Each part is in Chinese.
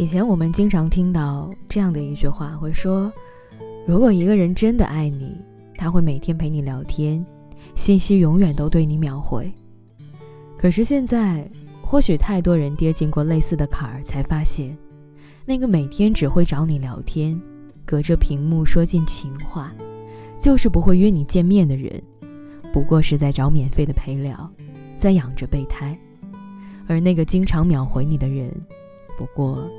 以前我们经常听到这样的一句话，会说：如果一个人真的爱你，他会每天陪你聊天，信息永远都对你秒回。可是现在，或许太多人跌进过类似的坎儿，才发现，那个每天只会找你聊天，隔着屏幕说尽情话，就是不会约你见面的人，不过是在找免费的陪聊，在养着备胎；而那个经常秒回你的人，不过。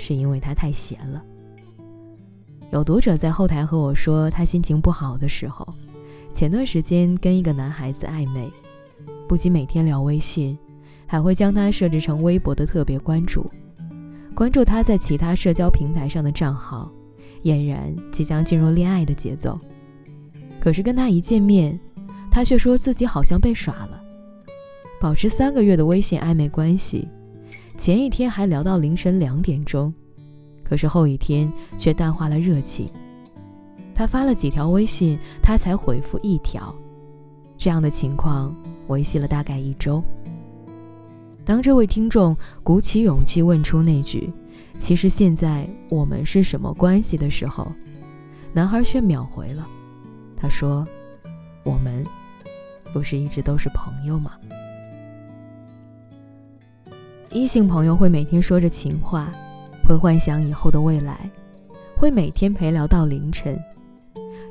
是因为他太闲了。有读者在后台和我说，他心情不好的时候，前段时间跟一个男孩子暧昧，不仅每天聊微信，还会将他设置成微博的特别关注，关注他在其他社交平台上的账号，俨然即将进入恋爱的节奏。可是跟他一见面，他却说自己好像被耍了。保持三个月的微信暧昧关系。前一天还聊到凌晨两点钟，可是后一天却淡化了热情。他发了几条微信，他才回复一条。这样的情况维系了大概一周。当这位听众鼓起勇气问出那句“其实现在我们是什么关系”的时候，男孩却秒回了。他说：“我们不是一直都是朋友吗？”异性朋友会每天说着情话，会幻想以后的未来，会每天陪聊到凌晨。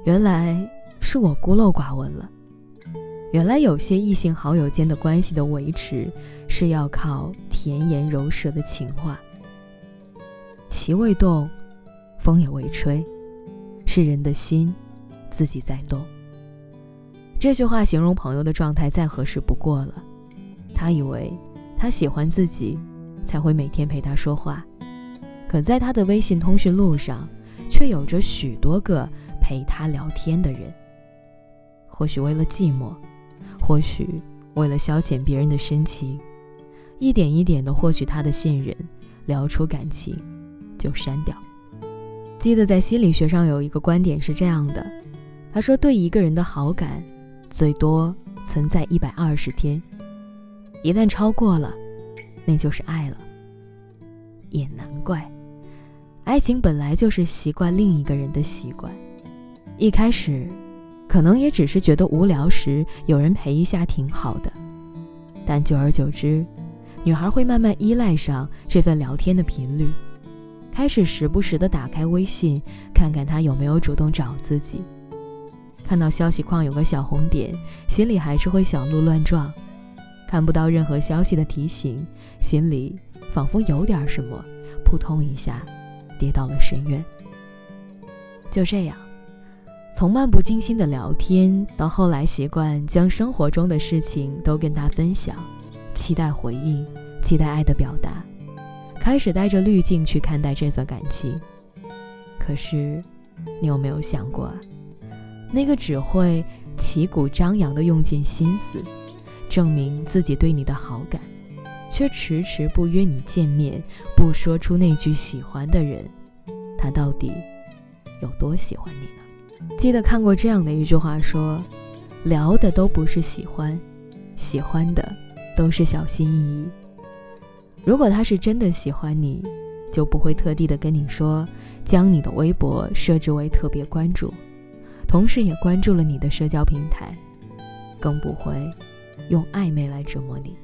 原来是我孤陋寡闻了。原来有些异性好友间的关系的维持，是要靠甜言柔舌的情话。旗未动，风也未吹，是人的心自己在动。这句话形容朋友的状态再合适不过了。他以为。他喜欢自己，才会每天陪他说话。可在他的微信通讯录上，却有着许多个陪他聊天的人。或许为了寂寞，或许为了消遣别人的深情，一点一点的获取他的信任，聊出感情，就删掉。记得在心理学上有一个观点是这样的：他说，对一个人的好感，最多存在一百二十天。一旦超过了，那就是爱了。也难怪，爱情本来就是习惯另一个人的习惯。一开始，可能也只是觉得无聊时有人陪一下挺好的，但久而久之，女孩会慢慢依赖上这份聊天的频率，开始时不时的打开微信，看看他有没有主动找自己。看到消息框有个小红点，心里还是会小鹿乱撞。看不到任何消息的提醒，心里仿佛有点什么，扑通一下，跌到了深渊。就这样，从漫不经心的聊天，到后来习惯将生活中的事情都跟他分享，期待回应，期待爱的表达，开始带着滤镜去看待这份感情。可是，你有没有想过，那个只会旗鼓张扬的用尽心思？证明自己对你的好感，却迟迟不约你见面，不说出那句喜欢的人，他到底有多喜欢你呢？记得看过这样的一句话说：“聊的都不是喜欢，喜欢的都是小心翼翼。”如果他是真的喜欢你，就不会特地的跟你说，将你的微博设置为特别关注，同时也关注了你的社交平台，更不会。用暧昧来折磨你，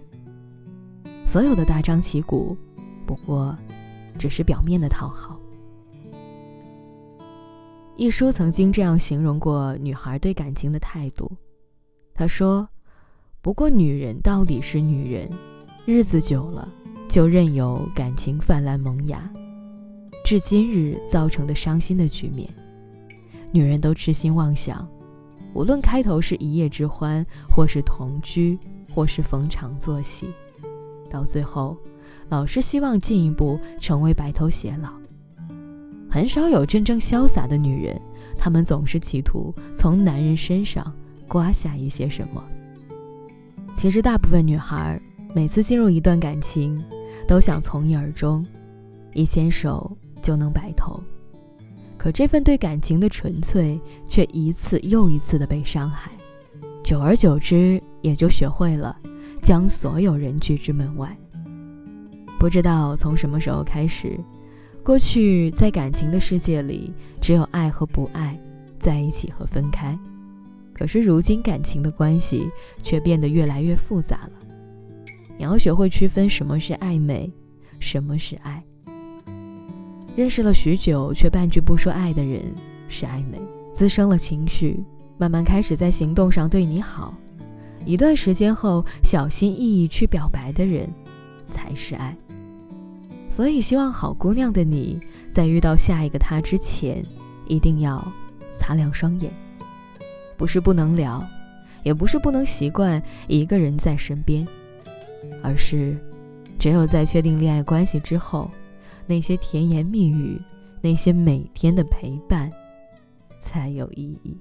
所有的大张旗鼓，不过只是表面的讨好。一书曾经这样形容过女孩对感情的态度，他说：“不过女人到底是女人，日子久了就任由感情泛滥萌芽，至今日造成的伤心的局面，女人都痴心妄想。”无论开头是一夜之欢，或是同居，或是逢场作戏，到最后，老是希望进一步成为白头偕老。很少有真正潇洒的女人，她们总是企图从男人身上刮下一些什么。其实，大部分女孩每次进入一段感情，都想从一而终，一牵手就能白头。可这份对感情的纯粹，却一次又一次的被伤害，久而久之，也就学会了将所有人拒之门外。不知道从什么时候开始，过去在感情的世界里，只有爱和不爱，在一起和分开。可是如今感情的关系却变得越来越复杂了。你要学会区分什么是暧昧，什么是爱。认识了许久却半句不说爱的人是暧昧，滋生了情绪，慢慢开始在行动上对你好，一段时间后小心翼翼去表白的人才是爱。所以，希望好姑娘的你，在遇到下一个他之前，一定要擦亮双眼。不是不能聊，也不是不能习惯一个人在身边，而是，只有在确定恋爱关系之后，那些甜言蜜语，那些每天的陪伴，才有意义。